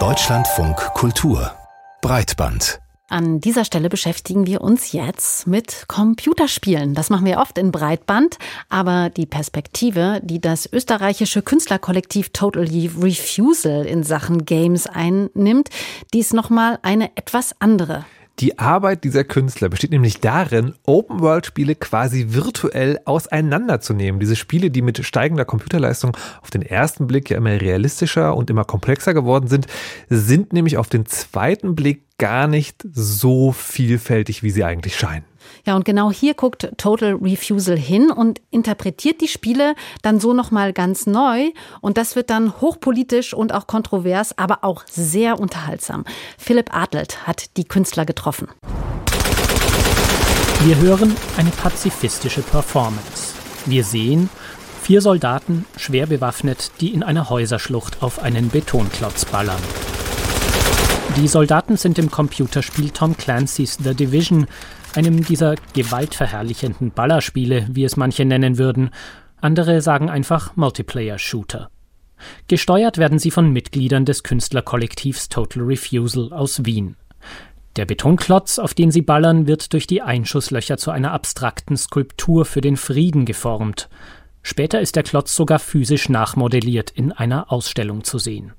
Deutschlandfunk Kultur Breitband an dieser Stelle beschäftigen wir uns jetzt mit Computerspielen. Das machen wir oft in Breitband, aber die Perspektive, die das österreichische Künstlerkollektiv Totally Refusal in Sachen Games einnimmt, die ist nochmal eine etwas andere. Die Arbeit dieser Künstler besteht nämlich darin, Open-World-Spiele quasi virtuell auseinanderzunehmen. Diese Spiele, die mit steigender Computerleistung auf den ersten Blick ja immer realistischer und immer komplexer geworden sind, sind nämlich auf den zweiten Blick gar nicht so vielfältig, wie sie eigentlich scheinen. Ja, und genau hier guckt Total Refusal hin und interpretiert die Spiele dann so nochmal ganz neu. Und das wird dann hochpolitisch und auch kontrovers, aber auch sehr unterhaltsam. Philipp Adelt hat die Künstler getroffen. Wir hören eine pazifistische Performance. Wir sehen vier Soldaten, schwer bewaffnet, die in einer Häuserschlucht auf einen Betonklotz ballern. Die Soldaten sind im Computerspiel Tom Clancy's The Division, einem dieser gewaltverherrlichenden Ballerspiele, wie es manche nennen würden. Andere sagen einfach Multiplayer-Shooter. Gesteuert werden sie von Mitgliedern des Künstlerkollektivs Total Refusal aus Wien. Der Betonklotz, auf den sie ballern, wird durch die Einschusslöcher zu einer abstrakten Skulptur für den Frieden geformt. Später ist der Klotz sogar physisch nachmodelliert in einer Ausstellung zu sehen.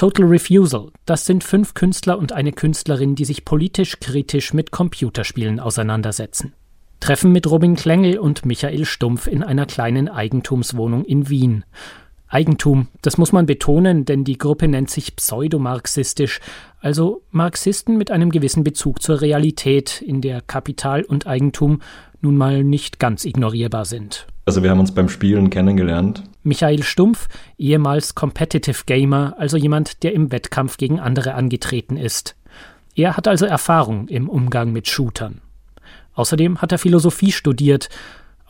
Total Refusal, das sind fünf Künstler und eine Künstlerin, die sich politisch kritisch mit Computerspielen auseinandersetzen. Treffen mit Robin Klengel und Michael Stumpf in einer kleinen Eigentumswohnung in Wien. Eigentum, das muss man betonen, denn die Gruppe nennt sich pseudomarxistisch, also Marxisten mit einem gewissen Bezug zur Realität, in der Kapital und Eigentum nun mal nicht ganz ignorierbar sind. Also wir haben uns beim Spielen kennengelernt. Michael Stumpf, ehemals Competitive Gamer, also jemand, der im Wettkampf gegen andere angetreten ist. Er hat also Erfahrung im Umgang mit Shootern. Außerdem hat er Philosophie studiert.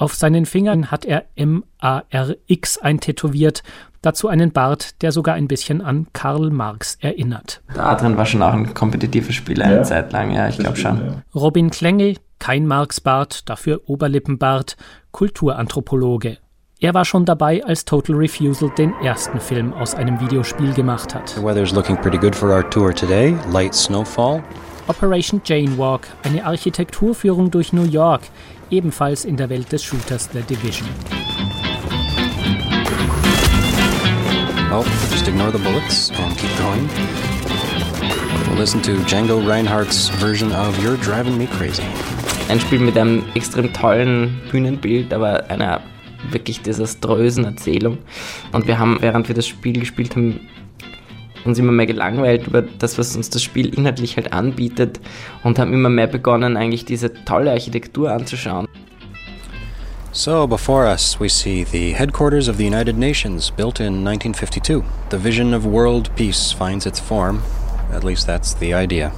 Auf seinen Fingern hat er M-A-R-X eintätowiert, dazu einen Bart, der sogar ein bisschen an Karl Marx erinnert. Adrian war schon auch ein kompetitiver Spieler eine ja, Zeit lang, ja, ich glaube schon. Ja. Robin Klengel, kein Marx-Bart, dafür Oberlippenbart, Kulturanthropologe. Er war schon dabei, als Total Refusal den ersten Film aus einem Videospiel gemacht hat. The weather's looking pretty good for our tour today. Light snowfall. Operation Jane Walk, eine Architekturführung durch New York, ebenfalls in der Welt des Shooters The Division. Oh, just ignore the bullets and keep going. We'll listen to Django Reinhardt's version of You're Driving Me Crazy. Ein Spiel mit einem extrem tollen Bühnenbild, aber einer wirklich desaströsen Erzählung. Und wir haben, während wir das Spiel gespielt haben, uns immer mehr gelangweilt über das, was uns das Spiel inhaltlich halt anbietet und haben immer mehr begonnen, eigentlich diese tolle Architektur anzuschauen. So, before us, we see the headquarters of the United Nations, built in 1952. The vision of world peace finds its form. At least that's the idea.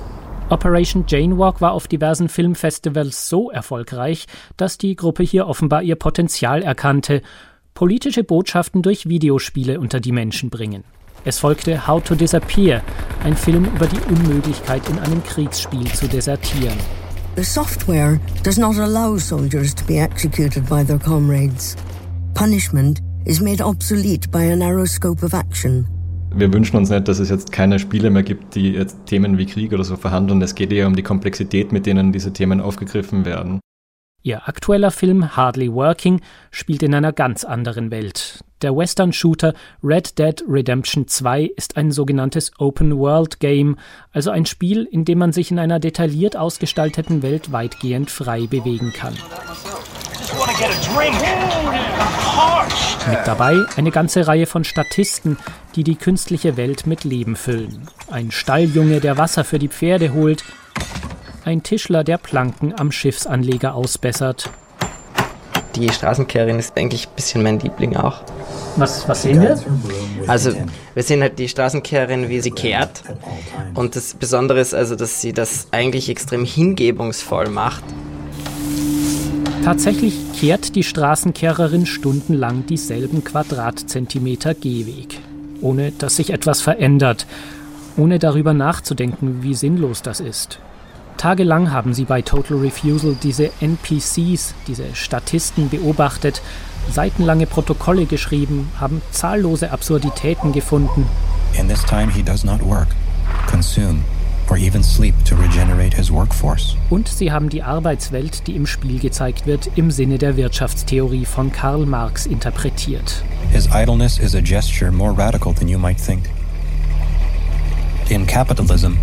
Operation Jane Walk war auf diversen Filmfestivals so erfolgreich, dass die Gruppe hier offenbar ihr Potenzial erkannte, politische Botschaften durch Videospiele unter die Menschen bringen. Es folgte How to Disappear, ein Film über die Unmöglichkeit, in einem Kriegsspiel zu desertieren. The software does not allow soldiers to be executed by their comrades. Punishment is made obsolete by a narrow scope of action. Wir wünschen uns nicht, dass es jetzt keine Spiele mehr gibt, die jetzt Themen wie Krieg oder so verhandeln. Es geht eher um die Komplexität, mit denen diese Themen aufgegriffen werden. Ihr aktueller Film Hardly Working spielt in einer ganz anderen Welt. Der Western-Shooter Red Dead Redemption 2 ist ein sogenanntes Open-World-Game, also ein Spiel, in dem man sich in einer detailliert ausgestalteten Welt weitgehend frei bewegen kann. Mit dabei eine ganze Reihe von Statisten, die die künstliche Welt mit Leben füllen. Ein Stalljunge, der Wasser für die Pferde holt, ein Tischler, der Planken am Schiffsanleger ausbessert. Die Straßenkehrerin ist eigentlich ein bisschen mein Liebling auch. Was, was sehen wir? Also wir sehen halt die Straßenkehrerin, wie sie kehrt. Und das Besondere ist also, dass sie das eigentlich extrem hingebungsvoll macht. Tatsächlich kehrt die Straßenkehrerin stundenlang dieselben Quadratzentimeter Gehweg, ohne dass sich etwas verändert, ohne darüber nachzudenken, wie sinnlos das ist. Tagelang haben sie bei Total Refusal diese NPCs, diese Statisten beobachtet, seitenlange Protokolle geschrieben, haben zahllose Absurditäten gefunden. In this time he does not work, consume or even sleep to regenerate his workforce. Und sie haben die Arbeitswelt, die im Spiel gezeigt wird, im Sinne der Wirtschaftstheorie von Karl Marx interpretiert. His idleness is a gesture more radical than you might think. In capitalism,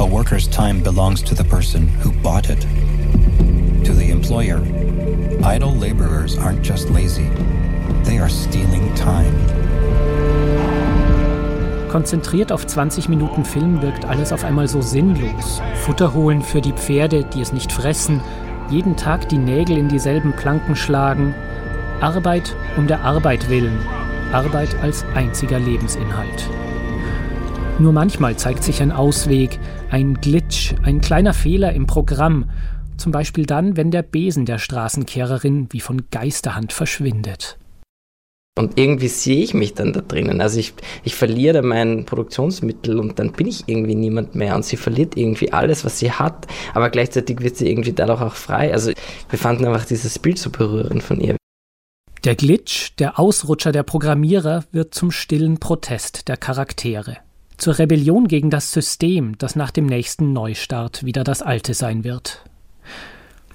a worker's time belongs to the person who bought it. To the employer, idle laborers aren't just lazy, they are stealing time. Konzentriert auf 20 Minuten Film wirkt alles auf einmal so sinnlos. Futter holen für die Pferde, die es nicht fressen, jeden Tag die Nägel in dieselben Planken schlagen. Arbeit um der Arbeit willen. Arbeit als einziger Lebensinhalt. Nur manchmal zeigt sich ein Ausweg, ein Glitch, ein kleiner Fehler im Programm. Zum Beispiel dann, wenn der Besen der Straßenkehrerin wie von Geisterhand verschwindet. Und irgendwie sehe ich mich dann da drinnen. Also ich, ich verliere mein Produktionsmittel und dann bin ich irgendwie niemand mehr. Und sie verliert irgendwie alles, was sie hat, aber gleichzeitig wird sie irgendwie dadurch auch frei. Also wir fanden einfach dieses Bild so berührend von ihr. Der Glitch, der Ausrutscher der Programmierer wird zum stillen Protest der Charaktere. Zur Rebellion gegen das System, das nach dem nächsten Neustart wieder das alte sein wird.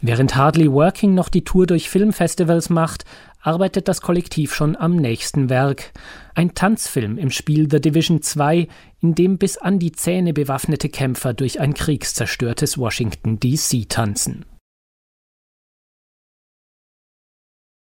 Während Hardly Working noch die Tour durch Filmfestivals macht, arbeitet das Kollektiv schon am nächsten Werk. Ein Tanzfilm im Spiel The Division 2, in dem bis an die Zähne bewaffnete Kämpfer durch ein kriegszerstörtes Washington DC tanzen.